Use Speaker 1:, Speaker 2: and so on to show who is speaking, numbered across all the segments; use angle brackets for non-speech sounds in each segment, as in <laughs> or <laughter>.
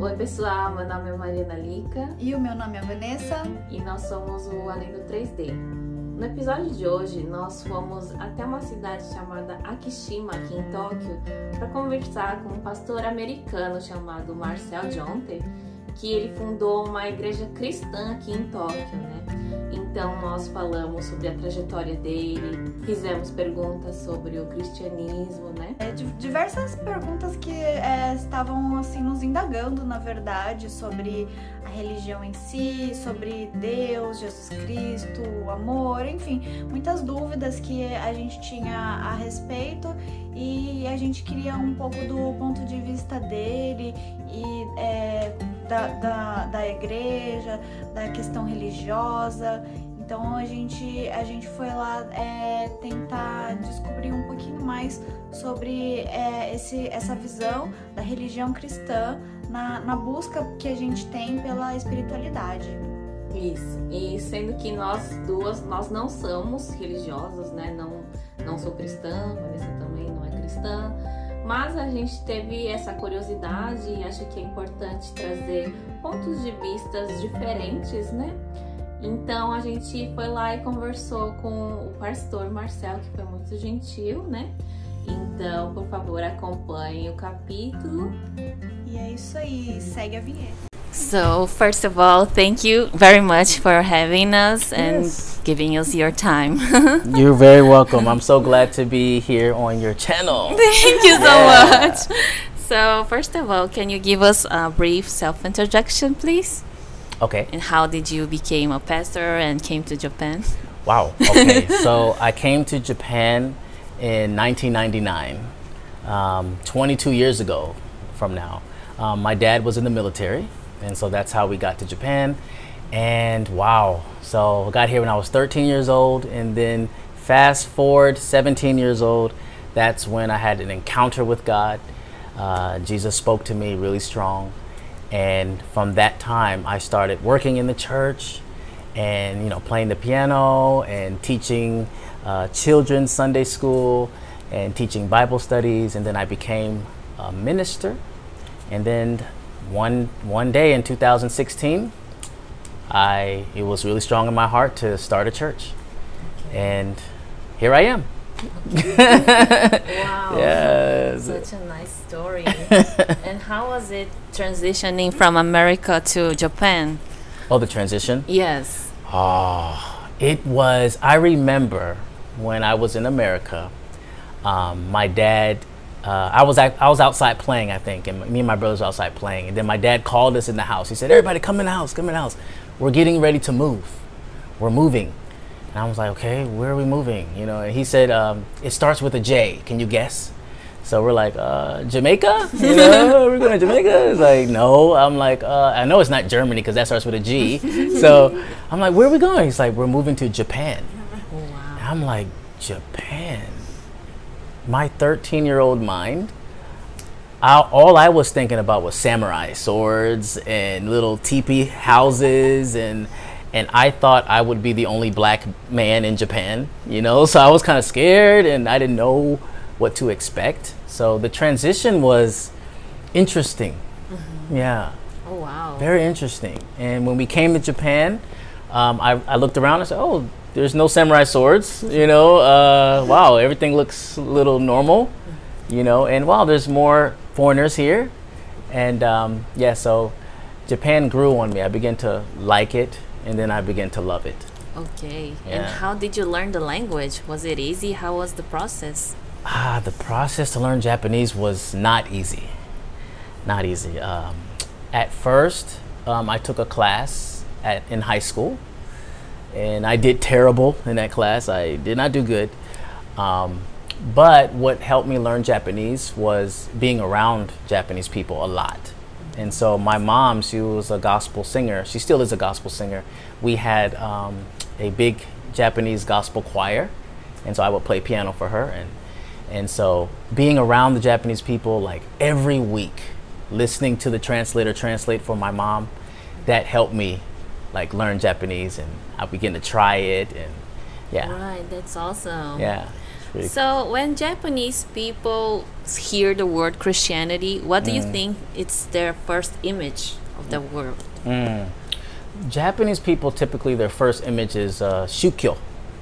Speaker 1: Oi, pessoal, meu nome é Mariana Lica
Speaker 2: E o meu nome é Vanessa.
Speaker 1: e nós somos o Além do 3D. No episódio de hoje, nós fomos até uma cidade chamada Akishima, aqui em Tóquio, para conversar com um pastor americano chamado Marcel Jonte, que ele fundou uma igreja cristã aqui em Tóquio, né? Então nós falamos sobre a trajetória dele, fizemos perguntas sobre o cristianismo, né?
Speaker 2: É, di- diversas perguntas que é, estavam assim nos indagando, na verdade, sobre a religião em si, sobre Deus, Jesus Cristo, o amor, enfim, muitas dúvidas que a gente tinha a respeito e a gente queria um pouco do ponto de vista dele e é, da, da, da igreja, da questão religiosa. Então a gente, a gente foi lá é, tentar descobrir um pouquinho mais sobre é, esse, essa visão da religião cristã na, na busca que a gente tem pela espiritualidade.
Speaker 1: Isso. E sendo que nós duas, nós não somos religiosas, né? Não, não sou cristã, Vanessa também não é cristã. Mas a gente teve essa curiosidade e acho que é importante trazer pontos de vistas diferentes, né? Então a gente foi lá e conversou com o pastor Marcel, que foi muito gentil, né? Então, por favor, acompanhe o capítulo.
Speaker 2: E é isso aí, segue a vinheta.
Speaker 3: So, first of all, thank you very much for having us and
Speaker 4: Yes.
Speaker 3: giving us your time. <laughs>
Speaker 4: You're very welcome. I'm so glad to be here on your channel. <laughs>
Speaker 3: thank you so
Speaker 4: Yeah.
Speaker 3: much. So, first of all, can you give us a brief self-introduction, please?
Speaker 4: Okay.
Speaker 3: And how did you become a pastor and came to Japan?
Speaker 4: Wow. Okay. <laughs> so I came to Japan in 1999, um, 22 years ago from now. Um, my dad was in the military, and so that's how we got to Japan. And wow. So I got here when I was 13 years old, and then fast forward 17 years old, that's when I had an encounter with God. Uh, Jesus spoke to me really strong. And from that time, I started working in the church and, you know, playing the piano and teaching uh, children's Sunday school and teaching Bible studies. And then I became a minister. And then one, one day in 2016, I, it was really strong in my heart to start a church. And here I am.
Speaker 3: Wow. <laughs>
Speaker 4: Yes.
Speaker 3: Such a nice story. <laughs> and how was it transitioning from America to Japan?
Speaker 4: Oh, the transition?
Speaker 3: Yes.
Speaker 4: Oh, it was. I remember when I was in America. Um, my dad, uh, I was out, I was outside playing, I think, and me and my brothers were outside playing. And then my dad called us in the house. He said, "Everybody, come in the house. Come in the house. We're getting ready to move. We're moving." And I was like, "Okay, where are we moving?" You know. And he said, um, "It starts with a J. Can you guess?" So we're like, uh, Jamaica? You know, <laughs> we're going to Jamaica? It's like, no. I'm like, uh, I know it's not Germany because that starts with a G. so I'm like, where are we going? He's like, we're moving to Japan.
Speaker 3: Wow.
Speaker 4: And I'm like, Japan? My 13 year old mind, I, all I was thinking about was samurai swords and little teepee houses and and I thought I would be the only black man in Japan, you know. <laughs> So I was kind of scared and I didn't know what to expect. So the transition was interesting. Yeah,
Speaker 3: Oh, wow.
Speaker 4: very interesting. And when we came to Japan, um, I, I looked around and said, "Oh, there's no samurai swords. You know, uh, wow, everything looks a little normal. You know, and wow, there's more foreigners here. And um, yeah, so Japan grew on me. I began to like it, and then I began to love it.
Speaker 3: Okay. And how did you learn the language? Was it easy? How was the process?
Speaker 4: Ah, the process to learn Japanese was not easy. Not easy. Um, at first, um, I took a class at, in high school, and I did terrible in that class. I did not do good. Um, but what helped me learn Japanese was being around Japanese people a lot. And so my mom, she was a gospel singer. She still is a gospel singer. We had um, a big Japanese gospel choir, and so I would play piano for her. And and so being around the Japanese people like every week, listening to the translator translate for my mom, that helped me like learn Japanese, and I began to try it. And yeah,
Speaker 3: Right, that's awesome.
Speaker 4: yeah.
Speaker 3: So when Japanese people hear the word Christianity, what do you think it's their first image of the world?
Speaker 4: Mm. Japanese people typically their first image is uh, shukyo.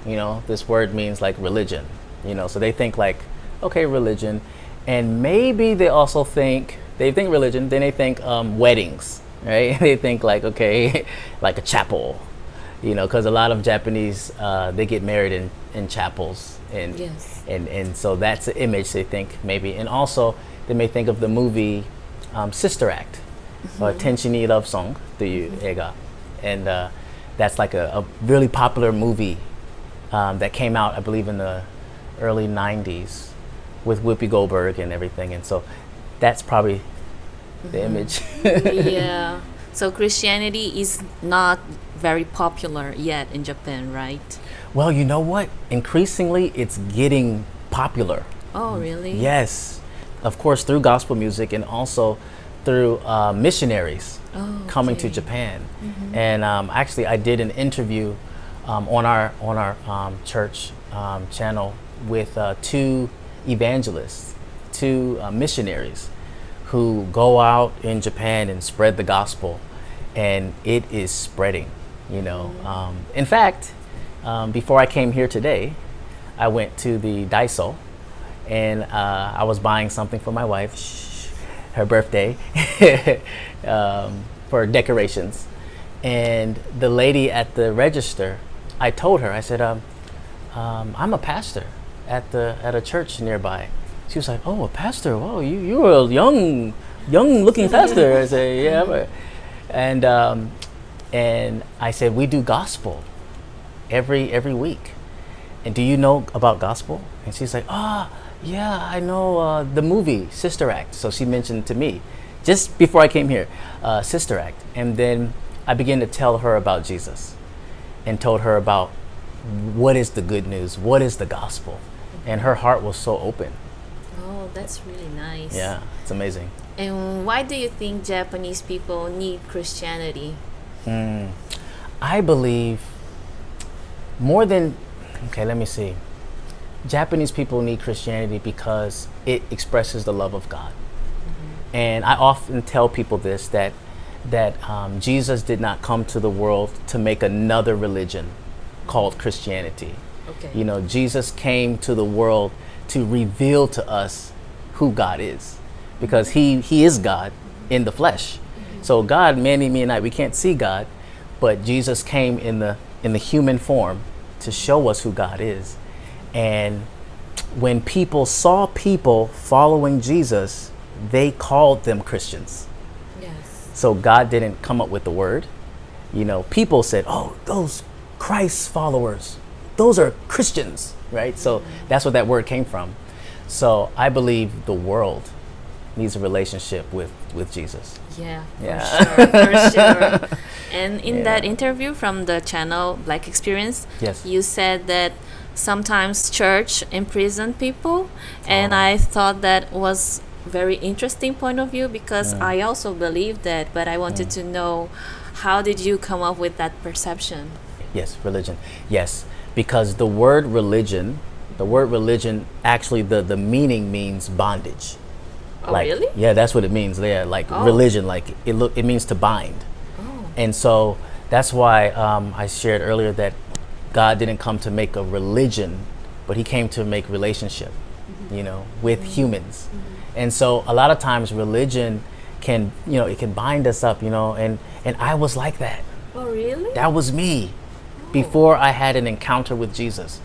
Speaker 4: You know, this word means like religion. You know, so they think like, okay, religion, and maybe they also think they think religion. Then they think um, weddings, right? <laughs> they think like okay, <laughs> like a chapel. You know, because a lot of Japanese uh, they get married in, in chapels, and
Speaker 3: Yes.
Speaker 4: and and so that's the image they think maybe, and also they may think of the movie um, Sister Act, or Tenshini Love Song, the ega, and uh, that's like a, a really popular movie um, that came out, I believe, in the early '90s with Whoopi Goldberg and everything, and so that's probably the image. <laughs>
Speaker 3: yeah. <laughs> So Christianity is not very popular yet in Japan, right?
Speaker 4: well, you know what? Increasingly, it's getting popular.
Speaker 3: Oh, really?
Speaker 4: Yes, of course, through gospel music and also through uh, missionaries
Speaker 3: Oh,
Speaker 4: coming to. Japan. And um, actually, I did an interview um, on our on our um, church um, channel with uh, two evangelists, two uh, missionaries, who go out in Japan and spread the gospel, and it is spreading. You know, um, in fact, um, before I came here today, I went to the Daiso and uh, I was buying something for my wife, shh, her birthday, <laughs> um, for decorations. And the lady at the register, I told her, I said, um, um, I'm a pastor at the at a church nearby. She was like, "Oh, a pastor? Whoa, you you're a young, young looking pastor." I said, "Yeah," and um, and I said, "We do gospel every every week." And do you know about gospel? And she's like, ah, yeah, I know uh, the movie Sister Act. So she mentioned to me just before I came here, uh, Sister Act. And then I began to tell her about Jesus and told her about what is the good news, what is the gospel. And her heart was so open.
Speaker 3: That's really nice.
Speaker 4: Yeah, it's amazing.
Speaker 3: And why do you think Japanese people need Christianity?
Speaker 4: Mm. I believe more than, okay, let me see. Japanese people need Christianity because it expresses the love of God. And I often tell people this that, that um, Jesus did not come to the world to make another religion called Christianity.
Speaker 3: Okay.
Speaker 4: You know, Jesus came to the world to reveal to us who God is because he, he is God in the flesh. So God, Manny, me and I, we can't see God, but Jesus came in the in the human form to show us who God is. And when people saw people following Jesus, they called them Christians.
Speaker 3: Yes.
Speaker 4: So God didn't come up with the word. You know, people said, "Oh, those Christ followers, those are Christians," right? So that's where that word came from. So I believe the world needs a relationship with with Jesus.
Speaker 3: Yeah, for sure, for sure. <laughs> And in
Speaker 4: Yeah.
Speaker 3: that interview from the channel Black Experience,
Speaker 4: Yes.
Speaker 3: you said that sometimes church imprison people, and
Speaker 4: Oh.
Speaker 3: I thought that was very interesting point of view because
Speaker 4: Mm.
Speaker 3: I also believe that, but I wanted to know how did you come up with that perception?
Speaker 4: Yes, religion. Yes, because the word religion, the word religion actually the the meaning means bondage.
Speaker 3: Oh,
Speaker 4: like,
Speaker 3: really?
Speaker 4: Yeah, that's what it means. Yeah, like
Speaker 3: Oh.
Speaker 4: religion, like it look it means to bind.
Speaker 3: Oh,
Speaker 4: And so that's why um, I shared earlier that God didn't come to make a religion, but He came to make relationship, mm-hmm. you know, with mm-hmm. humans. Mm-hmm. And so a lot of times religion can, you know, it can bind us up, you know, and and I was like that.
Speaker 3: oh really?
Speaker 4: That was me oh. before I had an encounter with Jesus.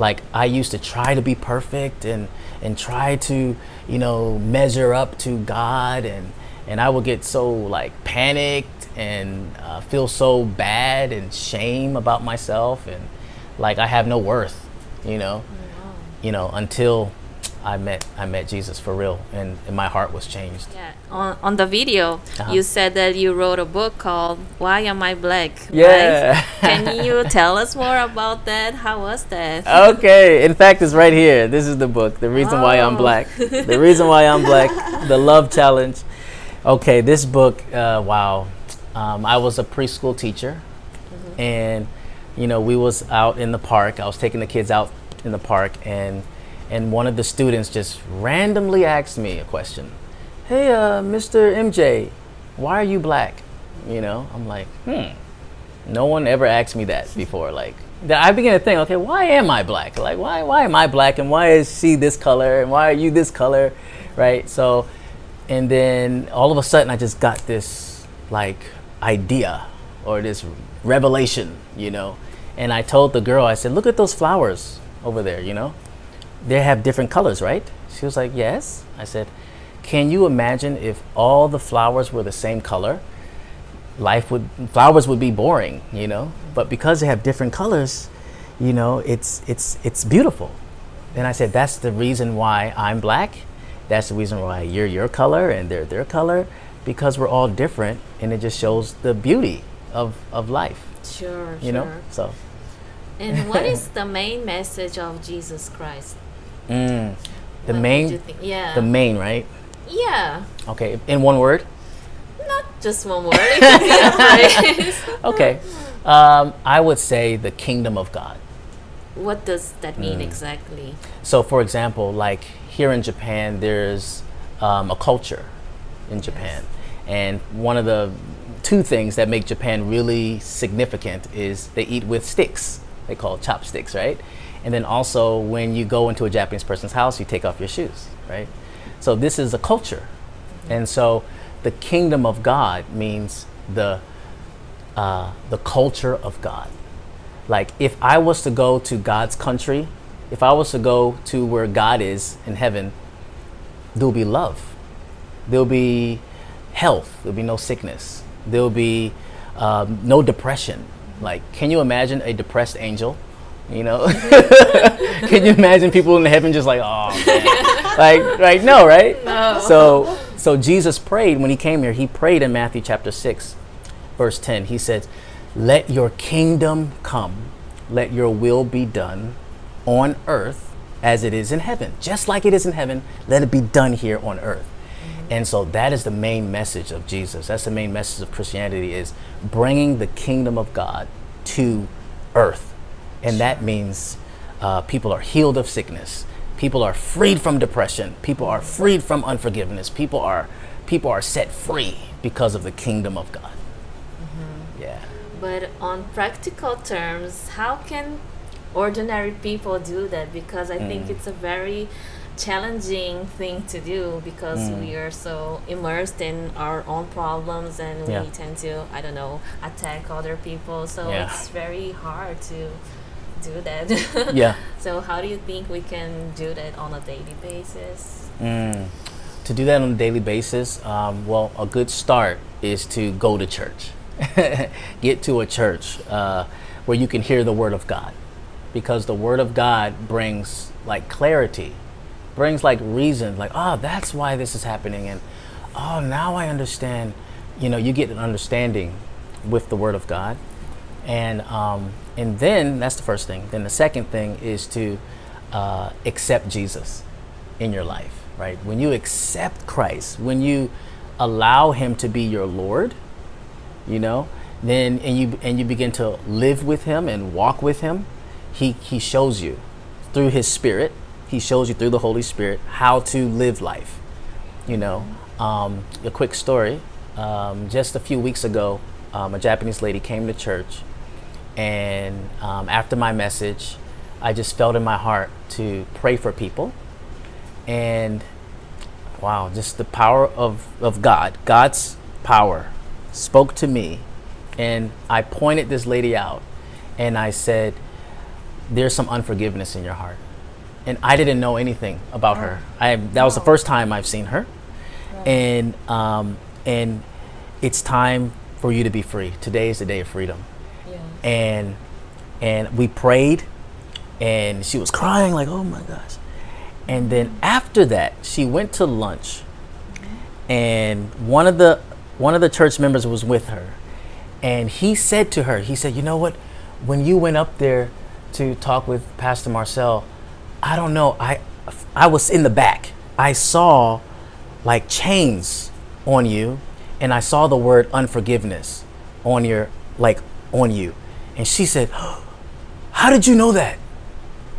Speaker 4: Like I used to try to be perfect and and try to, you know, measure up to God and and I would get so like panicked and uh, feel so bad and shame about myself and like I have no worth, you know. You know, until I met I met Jesus for real and, and my heart was changed.
Speaker 3: Yeah. On, on the video,
Speaker 4: Uh-huh.
Speaker 3: you said that you wrote a book called "Why Am I Black?"
Speaker 4: Yeah.
Speaker 3: Right? Can <laughs> you tell us more about that? How was that?
Speaker 4: okay in fact it's right here this is the book the reason why i'm
Speaker 3: Oh.
Speaker 4: black the <laughs> reason why i'm black the love challenge okay this book uh, wow um, i was a preschool teacher and you know we was out in the park i was taking the kids out in the park and and one of the students just randomly asked me a question. Hey, uh, Mr. MJ, why are you black? You know, I'm like, hmm. No one ever asked me that before. Like, I began to think, okay, why am I black? Like, why, why am I black, and why is she this color, and why are you this color, right? So, and then all of a sudden, I just got this like idea or this revelation, you know. And I told the girl, I said, look at those flowers over there, you know they have different colors, right? She was like, yes. I said, can you imagine if all the flowers were the same color? Life would, flowers would be boring, you know? But because they have different colors, you know, it's, it's, it's beautiful. And I said, that's the reason why I'm black. That's the reason why you're your color and they're their color, because we're all different and it just shows the beauty of, of life.
Speaker 3: Sure,
Speaker 4: you
Speaker 3: sure.
Speaker 4: know? So.
Speaker 3: And what is <laughs> the main message of Jesus Christ?
Speaker 4: Mm, the
Speaker 3: What
Speaker 4: main,
Speaker 3: think? Yeah.
Speaker 4: the main, right?
Speaker 3: yeah.
Speaker 4: Okay, in one word.
Speaker 3: Not just one word. <laughs> It could be a phrase. <laughs>
Speaker 4: Okay, um, I would say the kingdom of God.
Speaker 3: What does that mean
Speaker 4: Mm.
Speaker 3: exactly?
Speaker 4: So, for example, like here in Japan, there's um, a culture in Japan, and one of the two things that make Japan really significant is they eat with sticks. They call it chopsticks, right? And then also, when you go into a Japanese person's house, you take off your shoes, right? So this is a culture, and so the kingdom of God means the uh, the culture of God. Like if I was to go to God's country, if I was to go to where God is in heaven, there'll be love. There'll be health. There'll be no sickness. There'll be um, no depression. Like, can you imagine a depressed angel? You know, <laughs> can you imagine people in heaven just like, oh man, <laughs> like, like no, right?
Speaker 3: No.
Speaker 4: So, so Jesus prayed when he came here. He prayed in Matthew chapter six, verse ten. He said, "Let your kingdom come, let your will be done, on earth as it is in heaven. Just like it is in heaven, let it be done here on earth." Mm-hmm. And so that is the main message of Jesus. That's the main message of Christianity is bringing the kingdom of God to earth. And that means uh, people are healed of sickness. People are freed from depression. People are freed from unforgiveness. People are people are set free because of the kingdom of God. Yeah.
Speaker 3: But on practical terms, how can ordinary people do that? Because I think
Speaker 4: Mm.
Speaker 3: it's a very challenging thing to do because
Speaker 4: Mm.
Speaker 3: we are so immersed in our own problems and
Speaker 4: Yeah.
Speaker 3: we tend to, I don't know, attack other people. So
Speaker 4: Yeah.
Speaker 3: it's very hard to do that. <laughs>
Speaker 4: Yeah.
Speaker 3: So how do you think we can do that on a daily basis?
Speaker 4: Mm. To do that on a daily basis, um, well, a good start is to go to church. <laughs> Get to a church uh, where you can hear the Word of God. Because the Word of God brings like clarity, brings like reason, like, oh, that's why this is happening. And oh, now I understand. You know, you get an understanding with the Word of God. And, um, and then that's the first thing. Then the second thing is to uh, accept Jesus in your life, right? When you accept Christ, when you allow him to be your Lord, you know, then and you and you begin to live with him and walk with him, he he shows you through his spirit, he shows you through the Holy Spirit how to live life. You know, um, a quick story. Um, just a few weeks ago, um, a Japanese lady came to church, and um, after my message, I just felt in my heart to pray for people. And wow, just the power of, of God, God's power spoke to me. And I pointed this lady out and I said, There's some unforgiveness in your heart. And I didn't know anything about her. I, that was the first time I've seen her. And, um, and it's time for you to be free. Today is the day of freedom. And and we prayed and she was crying like oh my gosh. And then after that she went to lunch and one of the one of the church members was with her. And he said to her he said you know what? When you went up there to talk with pastor marcel i don't know i i was in the back. I saw like chains on you and i saw the word unforgiveness on your like on you and she said how did you know that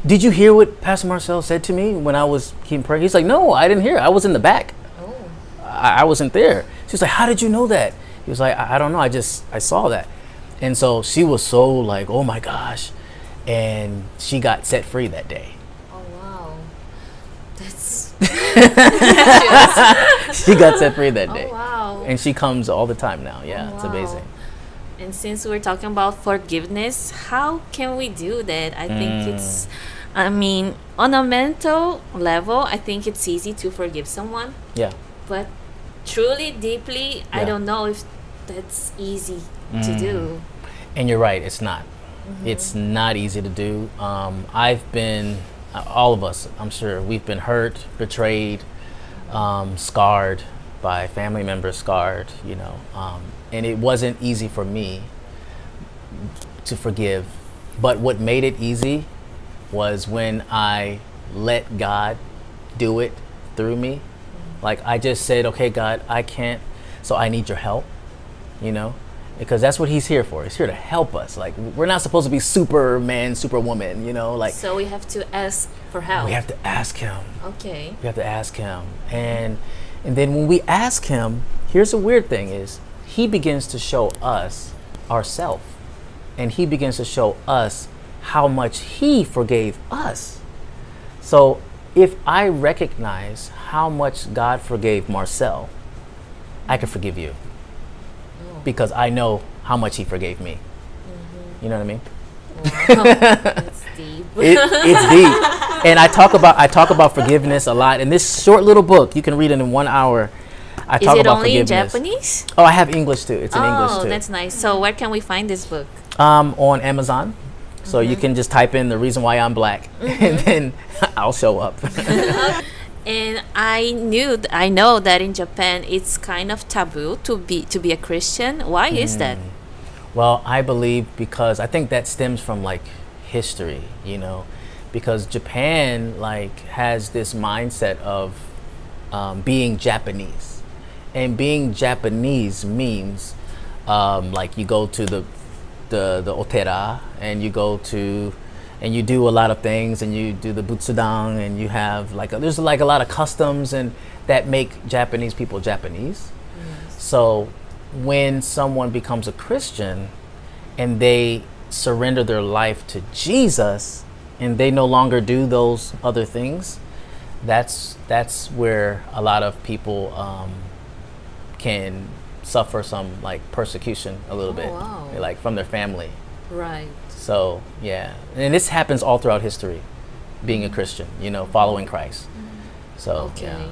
Speaker 4: Did you hear what Pastor Marcel said to me when I was keeping prayer? He's like, No, I didn't hear. I was in the back.
Speaker 3: Oh.
Speaker 4: I, I wasn't there. She was like, How did you know that? He was like, I, I don't know. I just I saw that. And so she was so like, Oh my gosh. And she got set free that day.
Speaker 3: Oh wow. That's <laughs>
Speaker 4: She got set free that <laughs> oh, day.
Speaker 3: Oh wow.
Speaker 4: And she comes all the time now. Yeah,
Speaker 3: Oh,
Speaker 4: it's amazing.
Speaker 3: And since we're talking about forgiveness, how can we do that? I think
Speaker 4: Mm.
Speaker 3: it's I mean, on a mental level, I think it's easy to forgive someone,
Speaker 4: Yeah.
Speaker 3: but truly deeply, I don't know if that's easy
Speaker 4: Mm.
Speaker 3: to do.
Speaker 4: And you're right, it's not. It's not easy to do. Um, I've been, uh, all of us, I'm sure, we've been hurt, betrayed, um, scarred by family members, scarred, you know. Um, and it wasn't easy for me to forgive. But what made it easy was when I let God do it through me. Like I just said, okay, God, I can't, so I need your help, you know? Because that's what he's here for. He's here to help us. Like we're not supposed to be superman, superwoman, you know? Like
Speaker 3: So we have to ask for help.
Speaker 4: we have to ask him.
Speaker 3: okay.
Speaker 4: We have to ask him. And and then when we ask him, here's the weird thing is he begins to show us ourself. And he begins to show us how much he forgave us. So if I recognize how much God forgave Marcel, I can forgive you. Because I know how much he forgave me. You know what I mean? <laughs>
Speaker 3: It's deep.
Speaker 4: it, it's deep and i talk about i talk about forgiveness a lot in this short little book you can read it in one hour i
Speaker 3: Is
Speaker 4: talk
Speaker 3: it
Speaker 4: about
Speaker 3: only in
Speaker 4: forgiveness
Speaker 3: Japanese?
Speaker 4: oh i have english too it's in
Speaker 3: oh,
Speaker 4: english too Oh,
Speaker 3: that's nice. So where can we find this book?
Speaker 4: um, on amazon so you
Speaker 3: Mm-hmm.
Speaker 4: can just type in the reason why i'm black <laughs> and then <laughs> i'll show up <laughs>
Speaker 3: And I knew, th- I know that in Japan it's kind of taboo to be to be a Christian. Why is that?
Speaker 4: Mm. Well, I believe because I think that stems from like history, you know, because Japan like has this mindset of um, being Japanese, and being Japanese means um, like you go to the the the otera and you go to and you do a lot of things and you do the butsudan and you have like a, there's like a lot of customs and that make Japanese people Japanese. So when someone becomes a Christian and they surrender their life to Jesus and they no longer do those other things, that's that's where a lot of people um, can suffer some like persecution a little
Speaker 3: Oh,
Speaker 4: bit,
Speaker 3: wow.
Speaker 4: like from their family.
Speaker 3: Right.
Speaker 4: So yeah, and this happens all throughout history, being a mm. Christian, you know, following Christ. Mm. So
Speaker 3: Okay.
Speaker 4: yeah.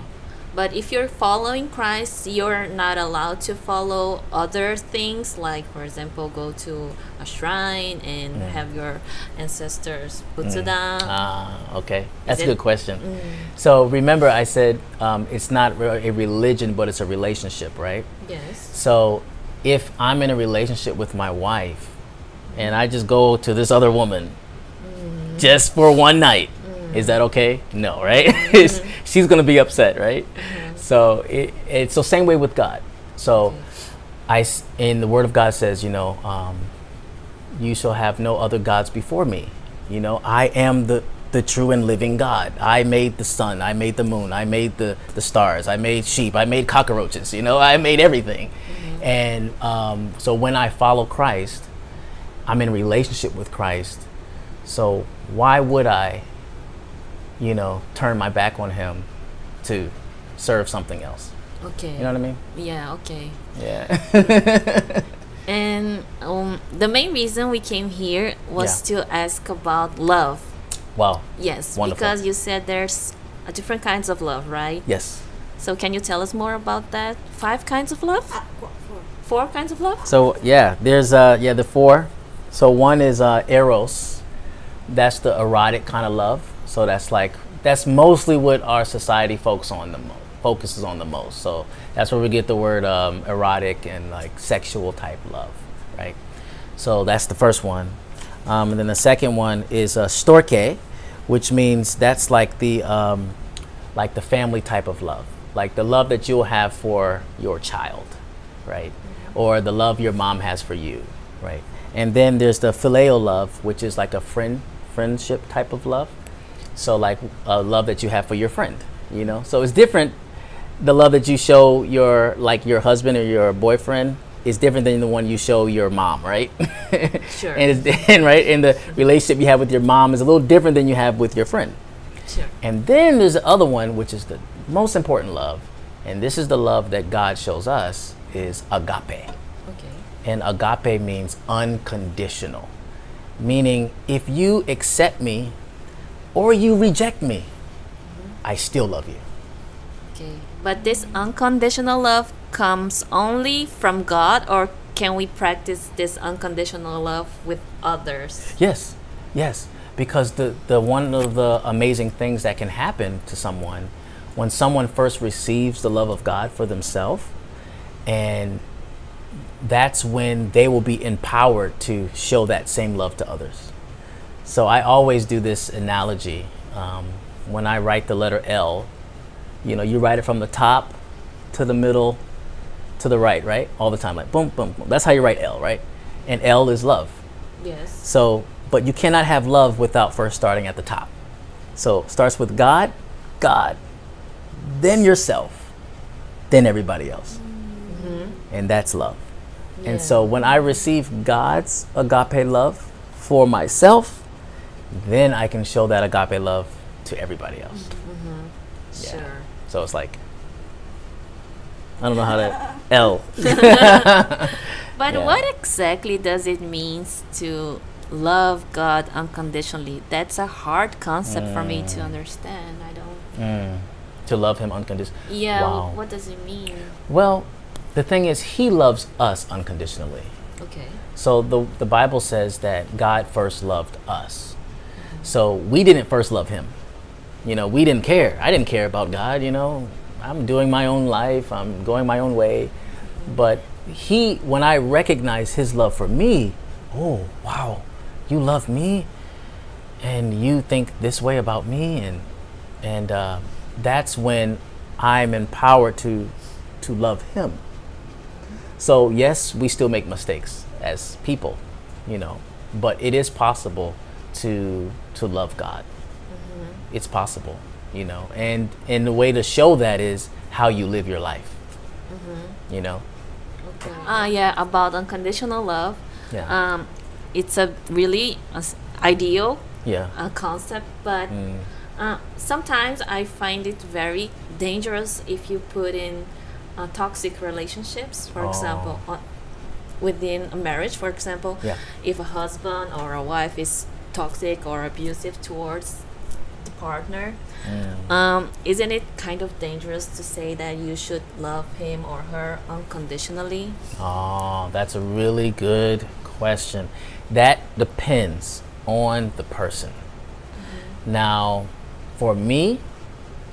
Speaker 3: But if you're following Christ, you're not allowed to follow other things, like, for example, go to a shrine and
Speaker 4: Mm.
Speaker 3: have your ancestors butsudan.
Speaker 4: Ah, okay. That's a
Speaker 3: it-
Speaker 4: good question. So remember, I said um, it's not re- a religion, but it's a relationship, right?
Speaker 3: yes.
Speaker 4: So if I'm in a relationship with my wife and I just go to this other woman just for one night, is that okay? No, <laughs> right? It's- She's gonna be upset, right? So it, it's so same way with God. So I, in the Word of God says, you know, um, you shall have no other gods before me. You know, I am the the true and living God. I made the sun, I made the moon, I made the the stars, I made sheep, I made cockroaches. You know, I made everything. And um, so when I follow Christ, I'm in relationship with Christ. So why would I, you know, turn my back on Him to serve something else?
Speaker 3: Okay.
Speaker 4: You know what I mean?
Speaker 3: yeah. Okay.
Speaker 4: Yeah. <laughs>
Speaker 3: And um, the main reason we came here was
Speaker 4: Yeah.
Speaker 3: to ask about love.
Speaker 4: wow.
Speaker 3: Yes,
Speaker 4: Wonderful.
Speaker 3: because you said there's uh, different kinds of love, right?
Speaker 4: Yes.
Speaker 3: So can you tell us more about that? Five kinds of love? Four kinds of love?
Speaker 4: So yeah, there's uh yeah the four. So one is uh eros. That's the erotic kind of love. So that's like that's mostly what our society focuses on the mo- focuses on the most. So that's where we get the word um, erotic and like sexual type love, right? So that's the first one. Um, and then the second one is uh, storge, which means that's like the um, like the family type of love, like the love that you'll have for your child, right? Or the love your mom has for you, right? And then there's the filial love, which is like a friend friendship type of love. So like a love that you have for your friend, you know. So it's different. The love that you show your like your husband or your boyfriend is different than the one you show your mom, right? <laughs>
Speaker 3: Sure.
Speaker 4: and, it's, <laughs> and right, and the relationship you have with your mom is a little different than you have with your friend.
Speaker 3: Sure.
Speaker 4: And then there's the other one, which is the most important love, and this is the love that God shows us is agape.
Speaker 3: Okay.
Speaker 4: And agape means unconditional, meaning if you accept me or you reject me, I still love you.
Speaker 3: Okay. But this unconditional love comes only from God, or can we practice this unconditional love with others?
Speaker 4: Yes, yes. Because the, the one of the amazing things that can happen to someone when someone first receives the love of God for themselves, and that's when they will be empowered to show that same love to others. So I always do this analogy. Um, when I write the letter L, you know, you write it from the top to the middle to the right, right? All the time, like boom, boom, boom. That's how you write L, right? And L is love.
Speaker 3: Yes.
Speaker 4: So, but you cannot have love without first starting at the top. So, it starts with God, God, then yourself, then everybody else. And that's love. And so, when I receive God's agape love for myself, then I can show that agape love to everybody else. Yeah.
Speaker 3: Sure.
Speaker 4: So, it's like, I don't know how to <laughs> L. <laughs>
Speaker 3: But
Speaker 4: Yeah.
Speaker 3: what exactly does it mean to love God unconditionally? That's a hard concept for me to understand. I don't.
Speaker 4: Mm. To love Him unconditionally.
Speaker 3: Yeah.
Speaker 4: Wow.
Speaker 3: What does it mean?
Speaker 4: Well, the thing is, He loves us unconditionally.
Speaker 3: Okay.
Speaker 4: So the the Bible says that God first loved us. So we didn't first love him. You know, we didn't care. I didn't care about God, you know. I'm doing my own life. I'm going my own way. But he when I recognize his love for me, oh, wow. You love me and you think this way about me and and uh, that's when I'm empowered to to love him. So yes, we still make mistakes as people, you know, but it is possible to to love God. It's possible, you know, and and the way to show that is how you live your life. You know,
Speaker 3: Okay. Ah, yeah. About unconditional love.
Speaker 4: yeah,
Speaker 3: Um, it's a really uh, ideal
Speaker 4: yeah,
Speaker 3: uh, concept, but
Speaker 4: Mm.
Speaker 3: uh, sometimes I find it very dangerous if you put in uh, toxic relationships. For
Speaker 4: Oh.
Speaker 3: example, uh, within a marriage, for example,
Speaker 4: Yeah.
Speaker 3: if a husband or a wife is toxic or abusive towards the partner,
Speaker 4: Mm.
Speaker 3: um, isn't it kind of dangerous to say that you should love him or her unconditionally?
Speaker 4: Oh, that's a really good question. That depends on the person. Now, for me,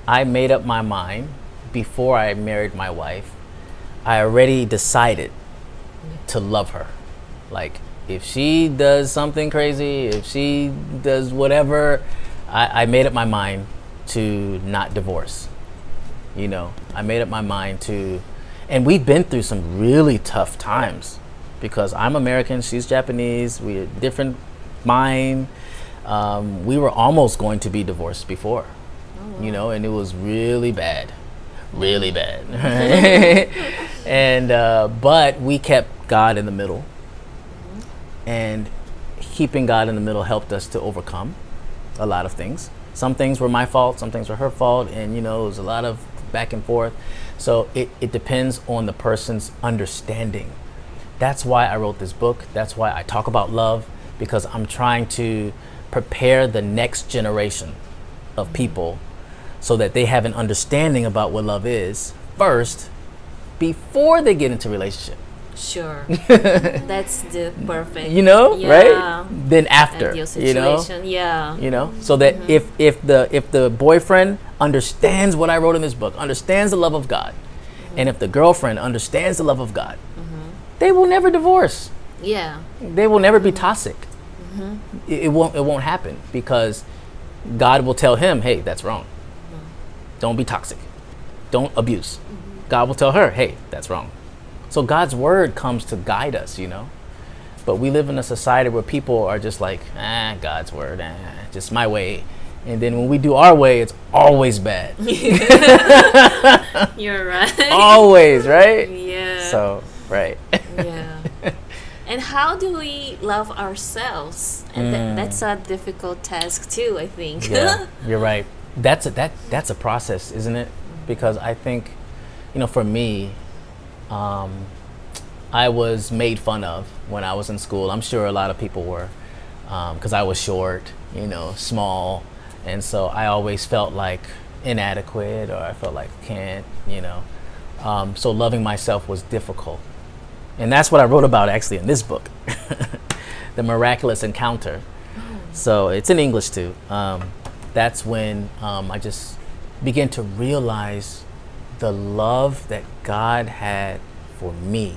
Speaker 4: I made up my mind before I married my wife. I already decided to love her. Like, if she does something crazy, if she does whatever, I, I made up my mind to not divorce. You know, I made up my mind to, and we've been through some really tough times because I'm American, she's Japanese, we're different mind. Um, we were almost going to be divorced before, you know, and it was really bad, really bad. <laughs> <laughs> and uh, but we kept God in the middle, and keeping God in the middle helped us to overcome a lot of things. Some things were my fault, some things were her fault, and you know, it was a lot of back and forth. So it, it depends on the person's understanding. That's why I wrote this book. That's why I talk about love, because I'm trying to prepare the next generation of people so that they have an understanding about what love is first before they get into relationship.
Speaker 3: Sure. <laughs> That's the perfect.
Speaker 4: You know,
Speaker 3: yeah,
Speaker 4: right? Then after, you know.
Speaker 3: Yeah.
Speaker 4: you know so that mm-hmm. if if the if the boyfriend understands what i wrote in this book understands the love of god mm-hmm. and if the girlfriend understands the love of god mm-hmm. they will never divorce
Speaker 3: Yeah.
Speaker 4: they will never be toxic it, it won't it won't happen because god will tell him hey that's wrong don't be toxic don't abuse god will tell her hey that's wrong so god's word comes to guide us you know but we live in a society where people are just like, ah, God's word, ah, just my way. And then when we do our way, it's always bad. <laughs> <laughs>
Speaker 3: You're right.
Speaker 4: always, right?
Speaker 3: yeah.
Speaker 4: So, right.
Speaker 3: yeah. And how do we love ourselves? And
Speaker 4: Mm.
Speaker 3: that's a difficult task too, I think.
Speaker 4: yeah, <laughs> you're right. That's a, that that's a process, isn't it? Because I think, you know, for me, um, I was made fun of when I was in school. I'm sure a lot of people were, because I was short, you know, small, and so I always felt like inadequate, or I felt like can't, you know. Um, so loving myself was difficult, and that's what I wrote about actually in this book, <laughs> the miraculous encounter. So it's in English too. Um, that's when um, I just began to realize the love that God had for me.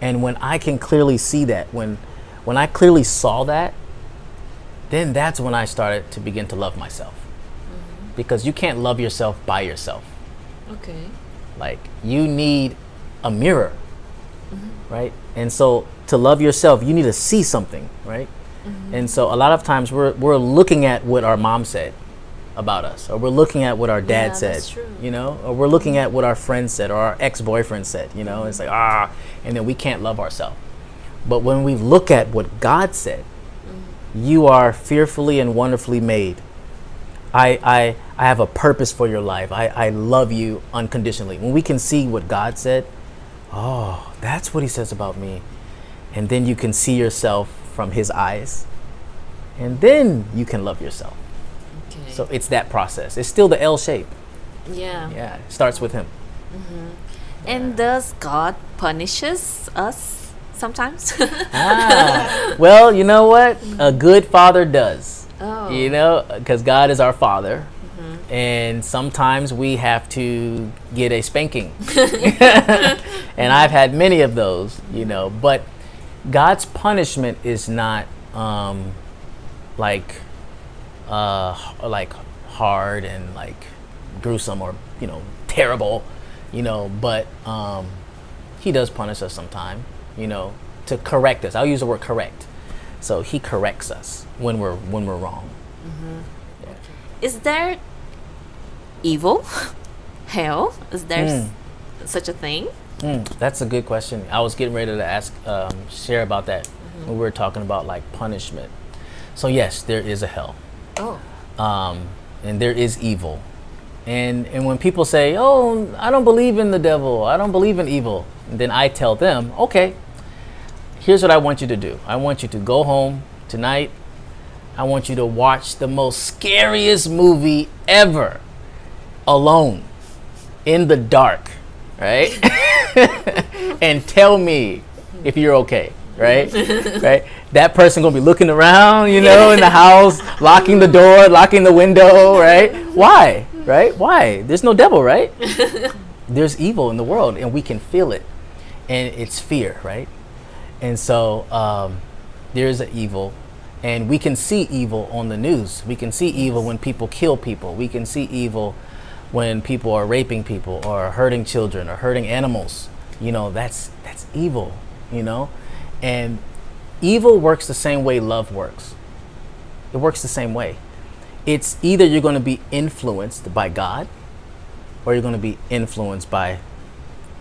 Speaker 4: And when I can clearly see that, when when I clearly saw that, then that's when I started to begin to love myself. Mm-hmm. Because you can't love yourself by yourself.
Speaker 3: okay.
Speaker 4: Like you need a mirror, mm-hmm. right? And so to love yourself, you need to see something, right? Mm-hmm. And so a lot of times we're we're looking at what our mom said about us, or we're looking at what our dad
Speaker 3: Yeah,
Speaker 4: said, you know, or we're looking at what our friend said or our ex-boyfriend said, you know. It's like ah, and then we can't love ourselves. But when we look at what God said, you are fearfully and wonderfully made. I, I, I have a purpose for your life. I, I love you unconditionally. When we can see what God said, oh, that's what He says about me. And then you can see yourself from His eyes. And then you can love yourself. So it's that process. It's still the L shape.
Speaker 3: yeah.
Speaker 4: Yeah, it starts with Him.
Speaker 3: And does God punishes us sometimes? <laughs>
Speaker 4: ah, well, you know what? A good father does.
Speaker 3: oh.
Speaker 4: You know, because God is our Father. And sometimes we have to get a spanking. <laughs> <laughs> and I've had many of those, you know. But God's punishment is not um, like uh, like hard and like gruesome or you know terrible, you know. But um, He does punish us sometime, you know, to correct us. I'll use the word correct. So He corrects us when we're when we're wrong.
Speaker 3: Is there evil? <laughs> Hell? Is there
Speaker 4: Mm.
Speaker 3: s- such a thing?
Speaker 4: Mm, that's a good question. I was getting ready to ask, um, share about that when we were talking about like punishment. So yes, there is a hell,
Speaker 3: Oh.
Speaker 4: um, and there is evil, and and when people say, "Oh, I don't believe in the devil. I don't believe in evil," then I tell them, "Okay, here's what I want you to do. I want you to go home tonight. I want you to watch the most scariest movie ever, alone, in the dark, right?" <laughs> and tell me if you're okay, right? <laughs> right? That person gonna be looking around, you know, in the house, locking the door, locking the window, right? Why? Right? Why? There's no devil, right? <laughs> There's evil in the world, and we can feel it, and it's fear, right? And so um, there's an evil, and we can see evil on the news. We can see evil when people kill people. We can see evil when people are raping people or hurting children or hurting animals. You know, that's that's evil, you know? And evil works the same way love works. It works the same way. It's either you're going to be influenced by God or you're going to be influenced by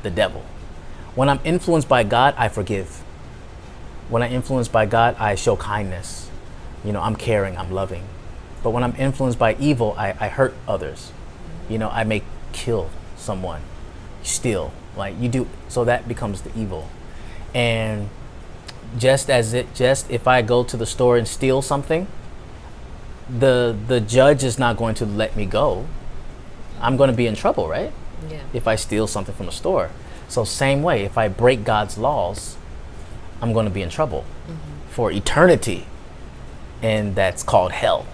Speaker 4: the devil. When I'm influenced by God, I forgive. When I'm influenced by God, I show kindness. You know, I'm caring, I'm loving. But when I'm influenced by evil, I, I hurt others. You know, I may kill someone, steal, like you do. So that becomes the evil. And just as it, just if I go to the store and steal something, the the judge is not going to let me go. I'm going to be in trouble, right?
Speaker 3: Yeah.
Speaker 4: if I steal something from a store. So same way, if I break God's laws, I'm going to be in trouble mm-hmm. for eternity. And that's called hell.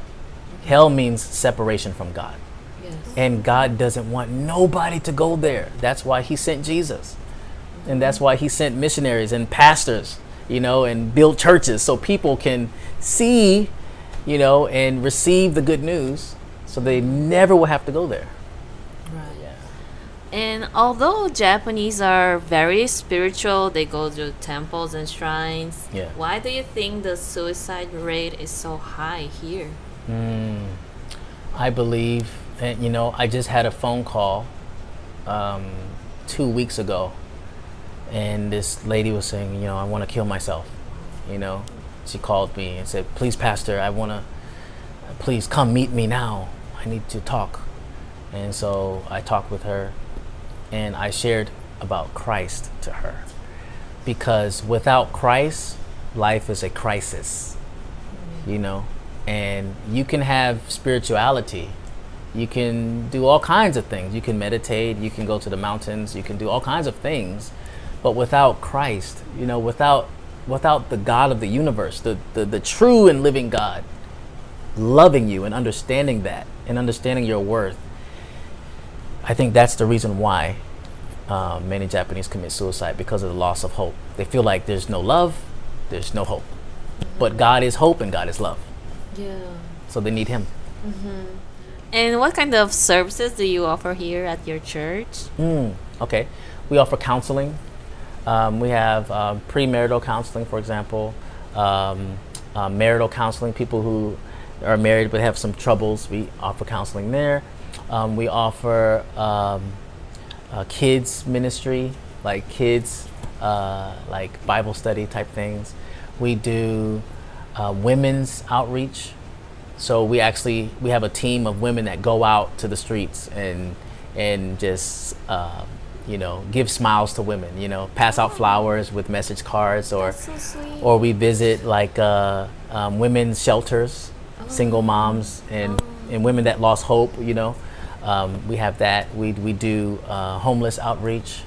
Speaker 4: Hell means separation from God.
Speaker 3: Yes.
Speaker 4: And God doesn't want nobody to go there. That's why he sent Jesus. And that's mm-hmm. why he sent missionaries and pastors, you know, and build churches so people can see, you know, and receive the good news so they never will have to go there.
Speaker 3: Right. Yeah. And although Japanese are very spiritual, they go to temples and shrines.
Speaker 4: Yeah.
Speaker 3: Why do you think the suicide rate is so high here?
Speaker 4: Mm. I believe, and you know, I just had a phone call um, two weeks ago, and this lady was saying, you know, I want to kill myself. You know, she called me and said, please, Pastor, I want to, please come meet me now. I need to talk. And so I talked with her, and I shared about Christ to her, because without Christ, life is a crisis. You know, and you can have spirituality you can do all kinds of things you can meditate you can go to the mountains you can do all kinds of things but without christ you know without without the god of the universe the, the, the true and living god loving you and understanding that and understanding your worth i think that's the reason why um, many japanese commit suicide because of the loss of hope they feel like there's no love there's no hope but god is hope and god is love
Speaker 3: Yeah.
Speaker 4: so they need him Mhm.
Speaker 3: And what kind of services do you offer here at your church?
Speaker 4: Mm, okay. We offer counseling. Um, we have um, premarital counseling, for example, um, uh, marital counseling, people who are married but have some troubles. We offer counseling there. Um, we offer um, uh, kids ministry, like kids, uh, like Bible study type things. We do uh, women's outreach. So we actually we have a team of women that go out to the streets and and just uh, you know give smiles to women. You know, pass out flowers with message cards, or
Speaker 3: so sweet.
Speaker 4: or we visit like uh, um, women's shelters, single moms, and and women that lost hope. You know, um, we have that. We we do uh, homeless outreach.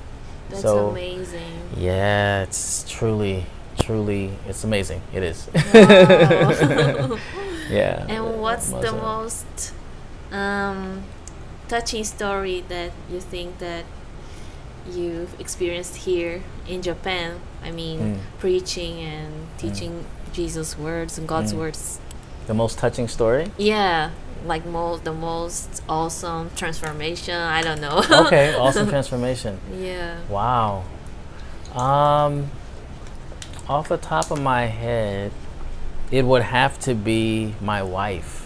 Speaker 3: That's
Speaker 4: so
Speaker 3: amazing.
Speaker 4: yeah, it's truly truly it's amazing. It is.
Speaker 3: Wow. <laughs>
Speaker 4: yeah.
Speaker 3: and what's the most um, touching story that you think that you've experienced here in Japan? I mean,
Speaker 4: Mm.
Speaker 3: preaching and teaching Jesus' words and God's
Speaker 4: Mm.
Speaker 3: words.
Speaker 4: the most touching story?
Speaker 3: Yeah, like most the most awesome transformation. I don't know. <laughs>
Speaker 4: Okay, awesome <laughs> transformation.
Speaker 3: yeah.
Speaker 4: Wow. Um, off the top of my head, it would have to be my wife.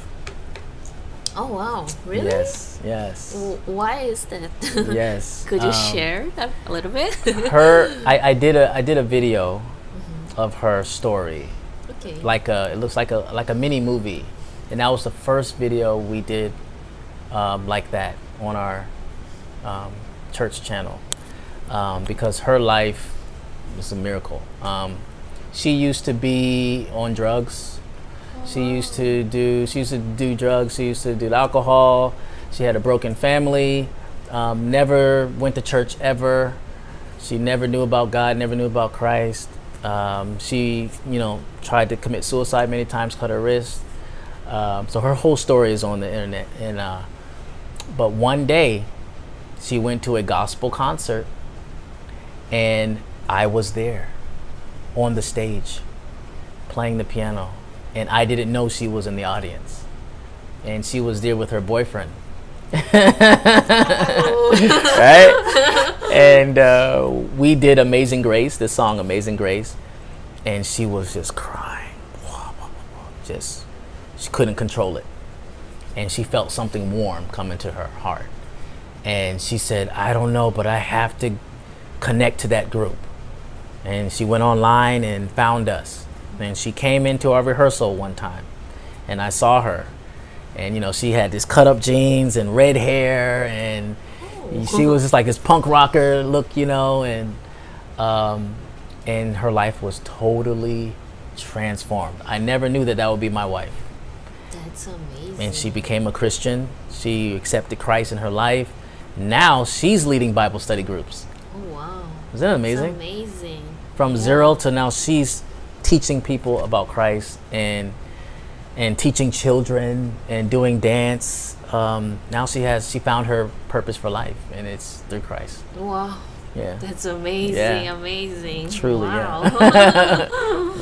Speaker 3: Oh wow, really?
Speaker 4: Yes, yes,
Speaker 3: W- Why is that? <laughs>
Speaker 4: yes.
Speaker 3: Could you
Speaker 4: Um,
Speaker 3: share that a little bit? <laughs>
Speaker 4: Her, I, I did a, I did a video of her story.
Speaker 3: okay.
Speaker 4: Like a, it looks like a, like a mini movie, and that was the first video we did, um, like that on our um, church channel, um, because her life was a miracle. Um, she used to be on drugs. She used to do. She used to do drugs. She used to do alcohol. She had a broken family. Um, never went to church ever. She never knew about God. Never knew about Christ. Um, she, you know, tried to commit suicide many times. Cut her wrist. Um, so her whole story is on the internet. And uh, but one day, she went to a gospel concert, and I was there, on the stage, playing the piano, and I didn't know she was in the audience, and she was there with her boyfriend. <laughs> right? And uh, we did Amazing Grace, this song Amazing Grace, and she was just crying, just she couldn't control it, and she felt something warm come into her heart, and she said, "I don't know, but I have to connect to that group." And she went online and found us, and she came into our rehearsal one time, and I saw her, and you know she had this cut up jeans and red hair and she was just like this punk rocker look you know and um, and her life was totally transformed. I never knew that that would be my wife.
Speaker 3: That's amazing.
Speaker 4: and she became a christian. She accepted christ in her life. Now she's leading bible study groups.
Speaker 3: Oh wow.
Speaker 4: isn't that
Speaker 3: That's
Speaker 4: amazing.
Speaker 3: Amazing.
Speaker 4: from zero to now she's teaching people about Christ and and teaching children and doing dance. Um, now she has she found her purpose for life and it's through Christ.
Speaker 3: Wow.
Speaker 4: Yeah,
Speaker 3: That's amazing.
Speaker 4: Yeah.
Speaker 3: Amazing.
Speaker 4: Truly,
Speaker 3: wow.
Speaker 4: yeah.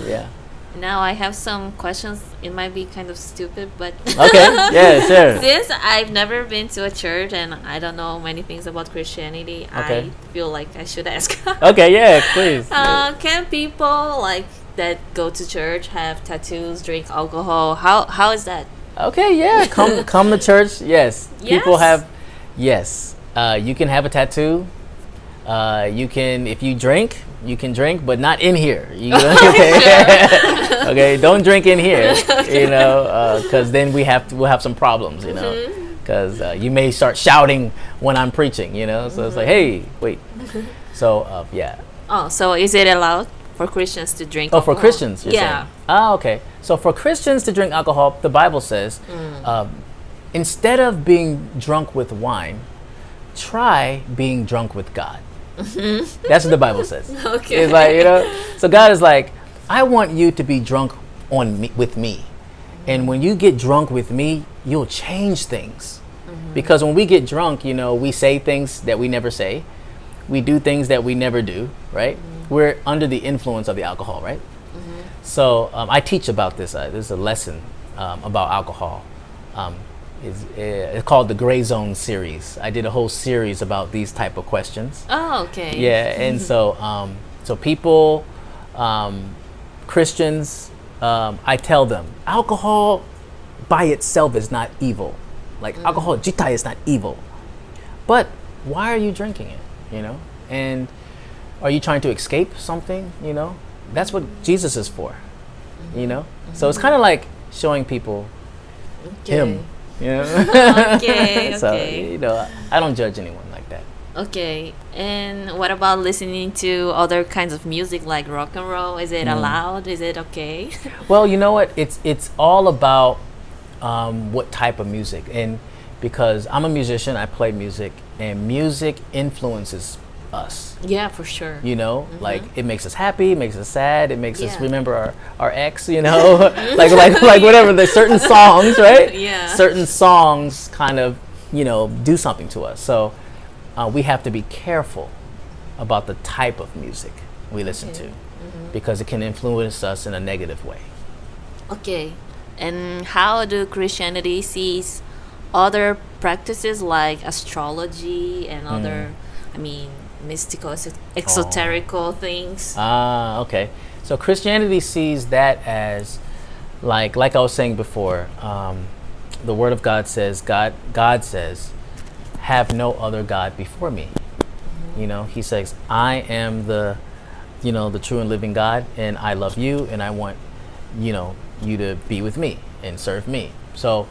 Speaker 4: <laughs> <laughs> yeah.
Speaker 3: now I have some questions. It might be kind of stupid, but <laughs>
Speaker 4: Okay. Yeah. Sure.
Speaker 3: Since I've never been to a church and I don't know many things about Christianity,
Speaker 4: Okay.
Speaker 3: I feel like I should ask.
Speaker 4: Okay. Yeah. Please.
Speaker 3: Uh, can people like that go to church have tattoos, drink alcohol? How how is that?
Speaker 4: Okay, yeah, come <laughs> come to church. Yes, people have. Yes, uh, you can have a tattoo. Uh, you can, if you drink, you can drink, but not in here. <laughs> You okay? <laughs> okay, don't drink in here. You know, because then we have to, we'll have some problems. You know, because uh, you may start shouting when I'm preaching. You know, so it's like, hey, wait. So uh, yeah.
Speaker 3: Oh, so is it allowed for Christians to drink?
Speaker 4: Oh, for? Christians, you're
Speaker 3: yeah.
Speaker 4: saying? Ah, okay. So for Christians to drink alcohol, the Bible says,
Speaker 3: Mm.
Speaker 4: um, instead of being drunk with wine, try being drunk with God. That's what the Bible says.
Speaker 3: Mm-hmm. <laughs> Okay.
Speaker 4: It's like you know. So God is like, I want you to be drunk on me with me, and when you get drunk with me, you'll change things.
Speaker 3: Mm-hmm.
Speaker 4: Because when we get drunk, you know, we say things that we never say, we do things that we never do. Right?
Speaker 3: Mm-hmm.
Speaker 4: We're under the influence of the alcohol, right? So um, I teach about this. Uh, there's a lesson um, about alcohol. Um, it's, uh, it's called the Gray Zone series. I did a whole series about these type of questions.
Speaker 3: Oh, okay.
Speaker 4: Yeah, and so <laughs> um, so people, um, Christians, um, I tell them alcohol by itself is not evil. Like alcohol, jita is not evil. But why are you drinking it? You know, and are you trying to escape something? You know, that's what Jesus is for. You know, so it's kind of like showing people him. You know, <laughs>
Speaker 3: Okay, <laughs>
Speaker 4: so
Speaker 3: okay.
Speaker 4: you know, I don't judge anyone like that.
Speaker 3: Okay. And what about listening to other kinds of music like rock and roll? Is it
Speaker 4: Mm.
Speaker 3: allowed? Is it okay? <laughs>
Speaker 4: Well, you know what? It's it's all about um, what type of music, and because I'm a musician, I play music, and music influences us.
Speaker 3: yeah, for sure.
Speaker 4: You know, like it makes us happy, it makes us sad, it makes us remember our, our ex. You <laughs> know, <laughs> like like like whatever. There's certain songs, <laughs> right?
Speaker 3: Yeah.
Speaker 4: Certain songs kind of you know do something to us. So uh, we have to be careful about the type of music we listen
Speaker 3: Okay.
Speaker 4: to, because it can influence us in a negative way.
Speaker 3: Okay. And how do Christianity sees other practices like astrology and
Speaker 4: Mm.
Speaker 3: other, I mean, mystical, exoterical things?
Speaker 4: Ah, okay. So Christianity sees that as like like I was saying before. Um, the Word of God says God God says, "Have no other god before me." You know, He says, "I am the, you know, the true and living God, and I love you, and I want, you know, you to be with me and serve me." So,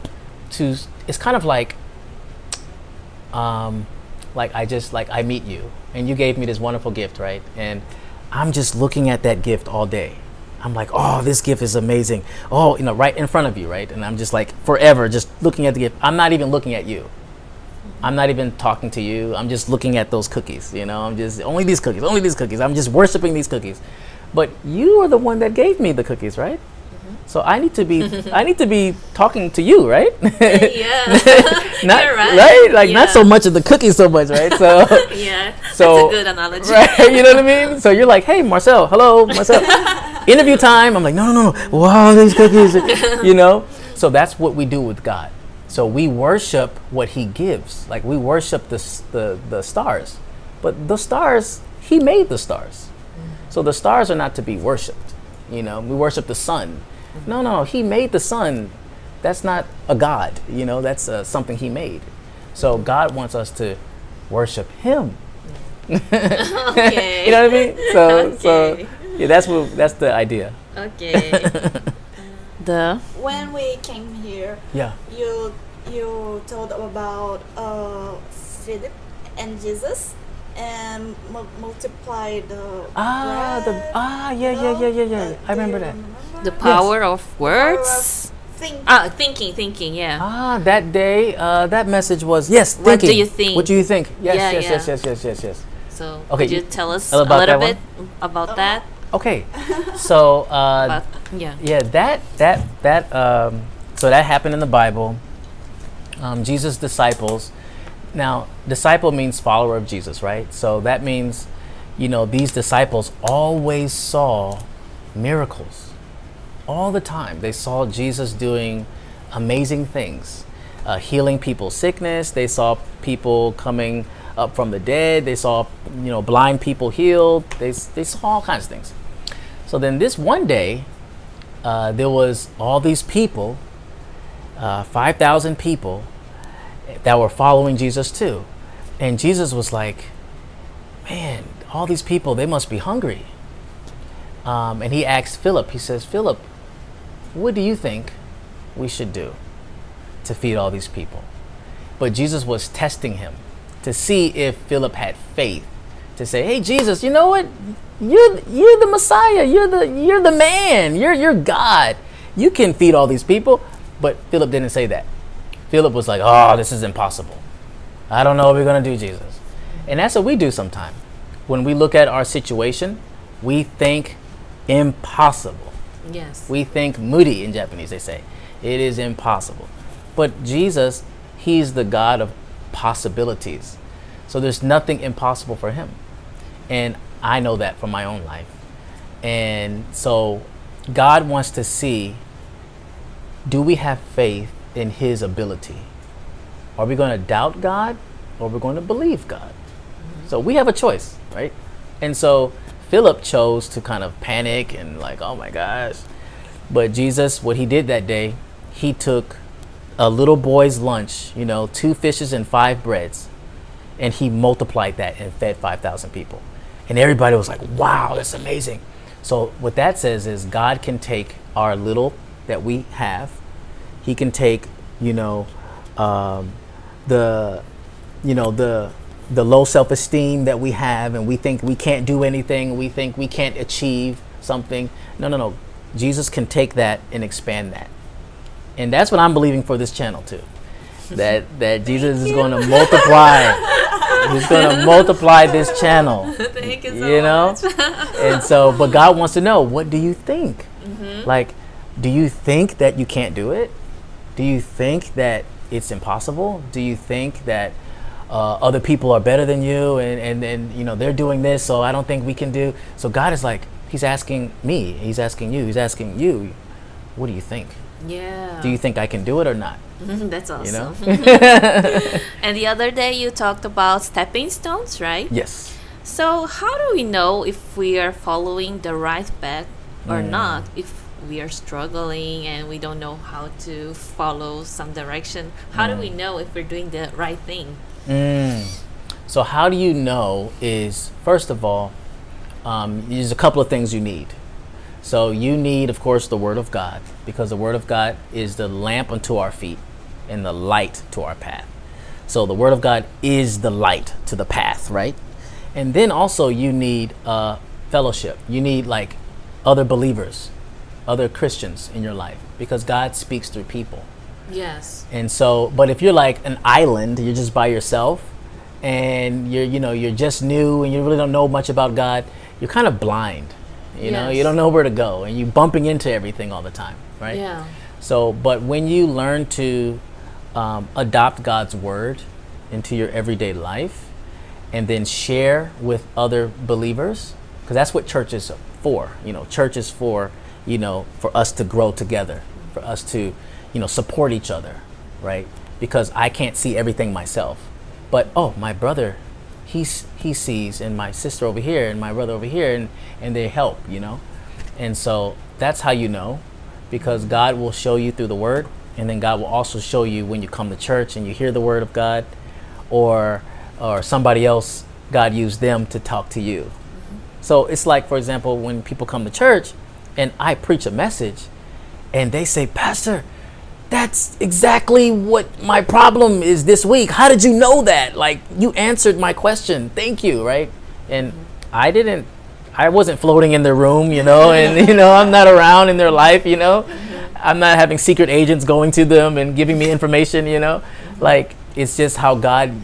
Speaker 4: to it's kind of like um, like I just like I meet you and you gave me this wonderful gift, right? And I'm just looking at that gift all day. I'm like, oh, this gift is amazing. Oh, you know, right in front of you, right? And I'm just like forever just looking at the gift. I'm not even looking at you. I'm not even talking to you. I'm just looking at those cookies, you know. I'm just only these cookies, only these cookies. I'm just worshiping these cookies. But you are the one that gave me the cookies, right? So I need to be I need to be talking to you, right? <laughs>
Speaker 3: yeah. <laughs>
Speaker 4: not
Speaker 3: You're right.
Speaker 4: Like not so much of the cookies so much, right? So <laughs>
Speaker 3: yeah.
Speaker 4: So-
Speaker 3: That's a good analogy.
Speaker 4: right, you know what I mean? So you're like, "Hey, Marcel, hello, Marcel. Interview time." I'm like, "No, no, no. no. Wow, these cookies." you know? So that's what we do with God. So we worship what he gives. Like we worship the the the stars. But the stars, he made the stars. So the stars are not to be worshiped. You know, we worship the sun. No, no, he made the sun. That's not a god. You know, that's uh, something he made. So God wants us to worship him.
Speaker 3: Okay. <laughs>
Speaker 4: You know what I mean? So, so yeah, that's what that's the idea.
Speaker 3: Okay. <laughs> the
Speaker 2: When we came here,
Speaker 4: Yeah.
Speaker 2: you you told about uh, Philip and Jesus and mu- multiply the
Speaker 4: Ah, the ah, yeah,
Speaker 2: you
Speaker 4: yeah,
Speaker 2: know?
Speaker 4: yeah, yeah, yeah.
Speaker 2: Uh,
Speaker 4: I remember
Speaker 2: you
Speaker 4: that.
Speaker 3: the power of words.
Speaker 2: Think
Speaker 3: Ah, thinking, thinking. Yeah.
Speaker 4: Ah, that day, uh, that message was yes.
Speaker 3: What do you think?
Speaker 4: What do you think? Yes,
Speaker 3: Yeah,
Speaker 4: yes,
Speaker 3: yeah.
Speaker 4: yes, yes, yes, yes, yes.
Speaker 3: So
Speaker 4: Okay,
Speaker 3: could you
Speaker 4: you-
Speaker 3: tell us a little
Speaker 4: that
Speaker 3: bit about that?
Speaker 4: Okay, <laughs> so uh,
Speaker 3: About yeah.
Speaker 4: yeah, that that that um, so that happened in the Bible. Um, Jesus' disciples. Now, disciple means follower of Jesus, right? So that means, you know, these disciples always saw miracles, all the time. They saw Jesus doing amazing things, uh, healing people's sickness. They saw people coming up from the dead. They saw, you know, blind people healed. They they saw all kinds of things. So then this one day, uh, there was all these people uh, 5,000 people that were following Jesus too. And Jesus was like, man, all these people, they must be hungry. Um, and he asked Philip, he says, Philip, what do you think we should do to feed all these people? But Jesus was testing him to see if Philip had faith to say, "Hey Jesus, you know what? You're you're the Messiah. You're the you're the man. You're you're God. You can feed all these people." But Philip didn't say that. Philip was like, "Oh, this is impossible. I don't know what we're going to do, Jesus." And that's what we do sometimes. When we look at our situation, we think impossible.
Speaker 3: Yes.
Speaker 4: We think muri in Japanese, they say. It is impossible. But Jesus, He's the God of possibilities. So there's nothing impossible for Him. And I know that from my own life. And so God wants to see do we have faith in His ability? Are we going to doubt God or are we going to believe God? So we have a choice, right? And so Philip chose to kind of panic and like, oh my gosh. But Jesus, what he did that day, he took a little boy's lunch, you know, two fishes and five breads, and he multiplied that and fed 5,000 people. And everybody was like, wow, that's amazing. So what that says is God can take our little that we have, he can take, you know, um, the, you know, the, the low self-esteem that we have and we think we can't do anything we think we can't achieve something. No no no. Jesus can take that and expand that. And that's what i'm believing for this channel too. That that jesus is going to multiply. He's going <laughs> to multiply this channel
Speaker 3: Thank you so
Speaker 4: you know? <laughs> and so but god wants to know what do you think? Like do you think that you can't do it do you think that it's impossible do you think that uh, other people are better than you and, and, and you know they're doing this so i don't think we can do so god is like he's asking me he's asking you he's asking you what do you think
Speaker 3: yeah.
Speaker 4: do you think i can do it or not <laughs>
Speaker 3: That's awesome.
Speaker 4: you know <laughs>
Speaker 3: And the other day you talked about stepping stones, right?
Speaker 4: yes
Speaker 3: So how do we know if we are following the right path or
Speaker 4: Mm.
Speaker 3: not? If we are struggling and we don't know how to follow some direction, how do
Speaker 4: Mm.
Speaker 3: we know if we're doing the right thing?
Speaker 4: Mm. So how do you know is first of all, um, there's a couple of things you need. So you need, of course, the Word of God because the Word of God is the lamp unto our feet and the light to our path. So the Word of God is the light to the path, right? And then also you need uh, fellowship. You need like other believers, other Christians in your life because God speaks through people.
Speaker 3: Yes.
Speaker 4: And so, but if you're like an island, you're just by yourself, and you're you know you're just new and you really don't know much about God, you're kind of blind. You know, you don't know where to go, and you're bumping into everything all the time, right?
Speaker 3: Yeah.
Speaker 4: So, but when you learn to um, adopt God's word into your everyday life, and then share with other believers, because that's what church is for. You know, church is for you know for us to grow together, for us to you know support each other, right? Because I can't see everything myself, but oh, my brother, he's he sees, and my sister over here, and my brother over here, and and they help, you know, and so that's how you know because God will show you through the word and then God will also show you when you come to church and you hear the word of God or or somebody else God used them to talk to you. So it's like for example when people come to church and I preach a message and they say, "Pastor, that's exactly what my problem is this week. How did you know that? Like you answered my question. Thank you, right?" And I didn't I wasn't floating in their room, you know, <laughs> and you know, I'm not around in their life, you know. I'm not having secret agents going to them and giving me information, you know. Like it's just how God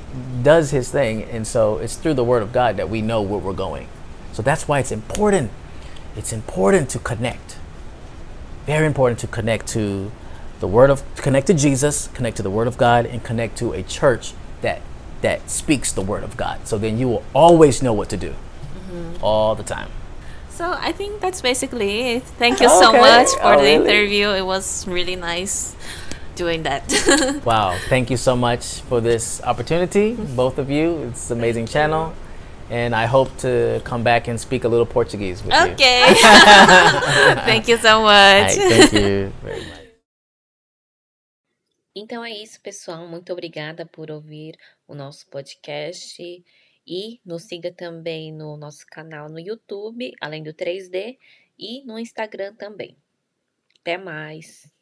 Speaker 4: does his thing and so it's through the word of God that we know where we're going. So that's why it's important. It's important to connect. Very important to connect to the word of connect to Jesus, connect to the word of God and connect to a church that that speaks the word of God. So then you will always know what to do. Mm-hmm. All the time.
Speaker 3: So I think that's basically it. Thank you oh, so
Speaker 4: Okay.
Speaker 3: much for
Speaker 4: Oh,
Speaker 3: the
Speaker 4: really?
Speaker 3: interview. It was really nice doing that. <laughs>
Speaker 4: Wow, thank you so much for this opportunity, mm-hmm. both of you. It's an amazing channel. And I hope to come back and speak a little Portuguese with you.
Speaker 3: okay. <laughs> Thank you so much.
Speaker 4: right, thank you very much.
Speaker 5: Então é isso, pessoal. Muito obrigada por ouvir o nosso podcast. E nos siga também no nosso canal no YouTube, além do 3D, e no Instagram também. Até mais!